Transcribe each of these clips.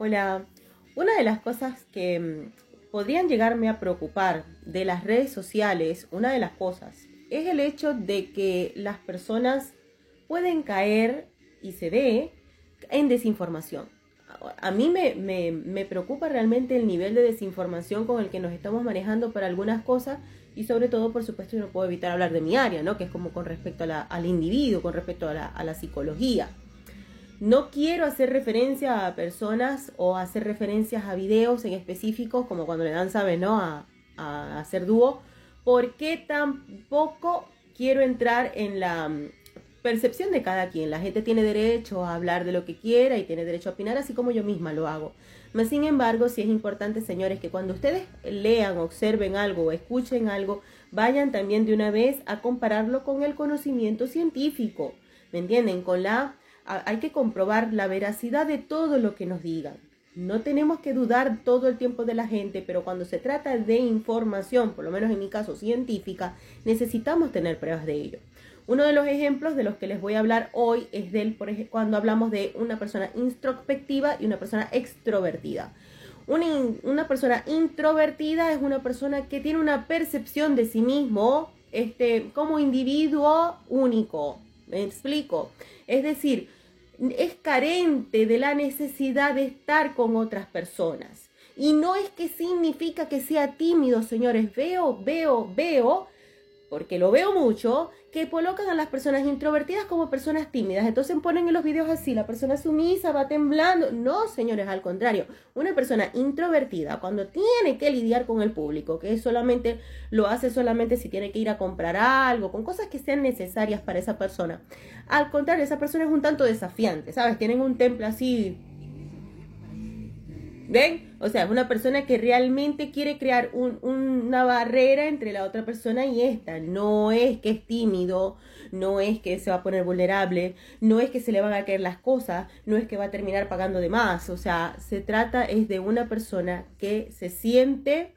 Hola, una de las cosas que mm, podrían llegarme a preocupar de las redes sociales, una de las cosas, es el hecho de que las personas pueden caer y se ve en desinformación. A mí me, me, preocupa realmente el nivel de desinformación con el que nos estamos manejando para algunas cosas y sobre todo, por supuesto, yo no puedo evitar hablar de mi área, ¿no? Que es como con respecto al individuo, con respecto a la psicología. No quiero hacer referencia a personas o hacer referencias a videos en específicos, como cuando le dan, ¿sabes? ¿No? A, hacer dúo, porque tampoco quiero entrar en la mm, percepción de cada quien. La gente tiene derecho a hablar de lo que quiera y tiene derecho a opinar, así como yo misma lo hago. Sin embargo, sí es importante, señores, que cuando ustedes lean, observen algo o escuchen algo, vayan también de una vez a compararlo con el conocimiento científico. ¿Me entienden? Con la hay que comprobar la veracidad de todo lo que nos digan. No tenemos que dudar todo el tiempo de la gente, pero cuando se trata de información, por lo menos en mi caso científica, necesitamos tener pruebas de ello. Uno de los ejemplos de los que les voy a hablar hoy es del, por ejemplo, cuando hablamos de una persona introspectiva y una persona extrovertida. Una, una, persona introvertida es una persona que tiene una percepción de sí mismo este, como individuo único. ¿Me explico? Es decir, es carente de la necesidad de estar con otras personas. Y no es que significa que sea tímido, señores. Veo, veo, veo porque lo veo mucho, que colocan a las personas introvertidas como personas tímidas. Entonces ponen en los videos así, la persona sumisa va temblando. No, señores, al contrario. Una persona introvertida, cuando tiene que lidiar con el público, que solamente lo hace solamente si tiene que ir a comprar algo, con cosas que sean necesarias para esa persona. Al contrario, esa persona es un tanto desafiante, ¿sabes? Tienen un temple así ¿Ven? O sea, una persona que realmente quiere crear una barrera entre la otra persona y esta. No es que es tímido, no es que se va a poner vulnerable, no es que se le van a caer las cosas, no es que va a terminar pagando de más. O sea, se trata es de una persona que se siente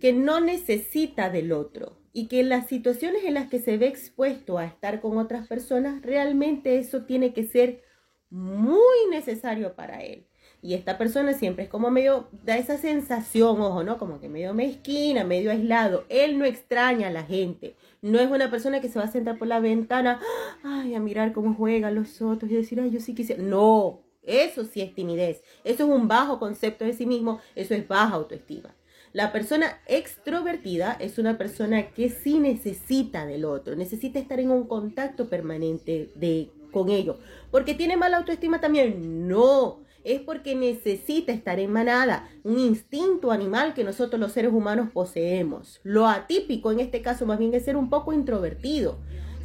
que no necesita del otro y que en las situaciones en las que se ve expuesto a estar con otras personas, realmente eso tiene que ser muy necesario para él. Y esta persona siempre es como medio, da esa sensación, ojo, ¿no? Como que medio mezquina, medio aislado. Él no extraña a la gente. No es una persona que se va a sentar por la ventana, ay, a mirar cómo juegan los otros y decir, ay, yo sí quisiera. No, eso sí es timidez. Eso es un bajo concepto de sí mismo. Eso es baja autoestima. La persona extrovertida es una persona que sí necesita del otro, necesita estar en un contacto permanente de, con ellos. Porque tiene mala autoestima también. No, es porque necesita estar en manada, un instinto animal que nosotros los seres humanos poseemos. Lo atípico en este caso más bien es ser un poco introvertido.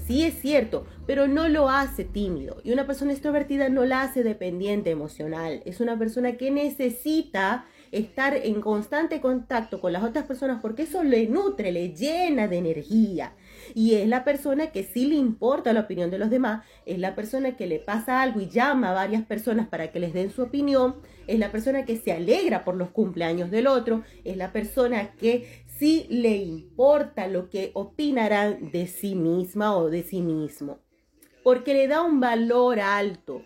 Sí es cierto, pero no lo hace tímido. Y una persona extrovertida no la hace dependiente emocional. Es una persona que necesita estar en constante contacto con las otras personas porque eso le nutre, le llena de energía. Y es la persona que sí le importa la opinión de los demás, es la persona que le pasa algo y llama a varias personas para que les den su opinión, es la persona que se alegra por los cumpleaños del otro, es la persona que sí le importa lo que opinarán de sí misma o de sí mismo, porque le da un valor alto.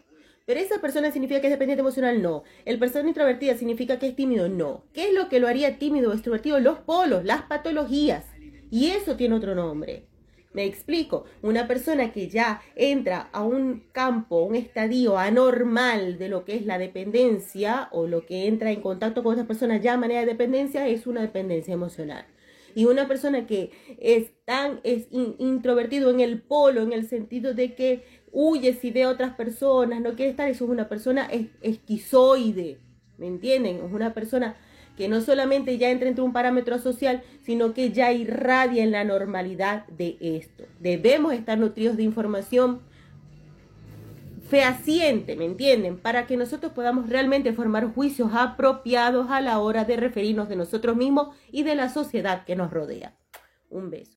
Pero esa persona significa que es dependiente emocional, no. El persona introvertida significa que es tímido, no. ¿Qué es lo que lo haría tímido o extrovertido? Los polos, las patologías. Y eso tiene otro nombre. Me explico, una persona que ya entra a un campo, un estadio anormal de lo que es la dependencia o lo que entra en contacto con otras personas ya a manera de dependencia es una dependencia emocional. Y una persona que es tan es introvertido en el polo, en el sentido de que huye si ve a otras personas, no quiere estar, eso es una persona esquizoide, ¿me entienden? Es una persona que no solamente ya entra entre un parámetro social, sino que ya irradia en la normalidad de esto. Debemos estar nutridos de información fehaciente, ¿me entienden? Para que nosotros podamos realmente formar juicios apropiados a la hora de referirnos de nosotros mismos y de la sociedad que nos rodea. Un beso.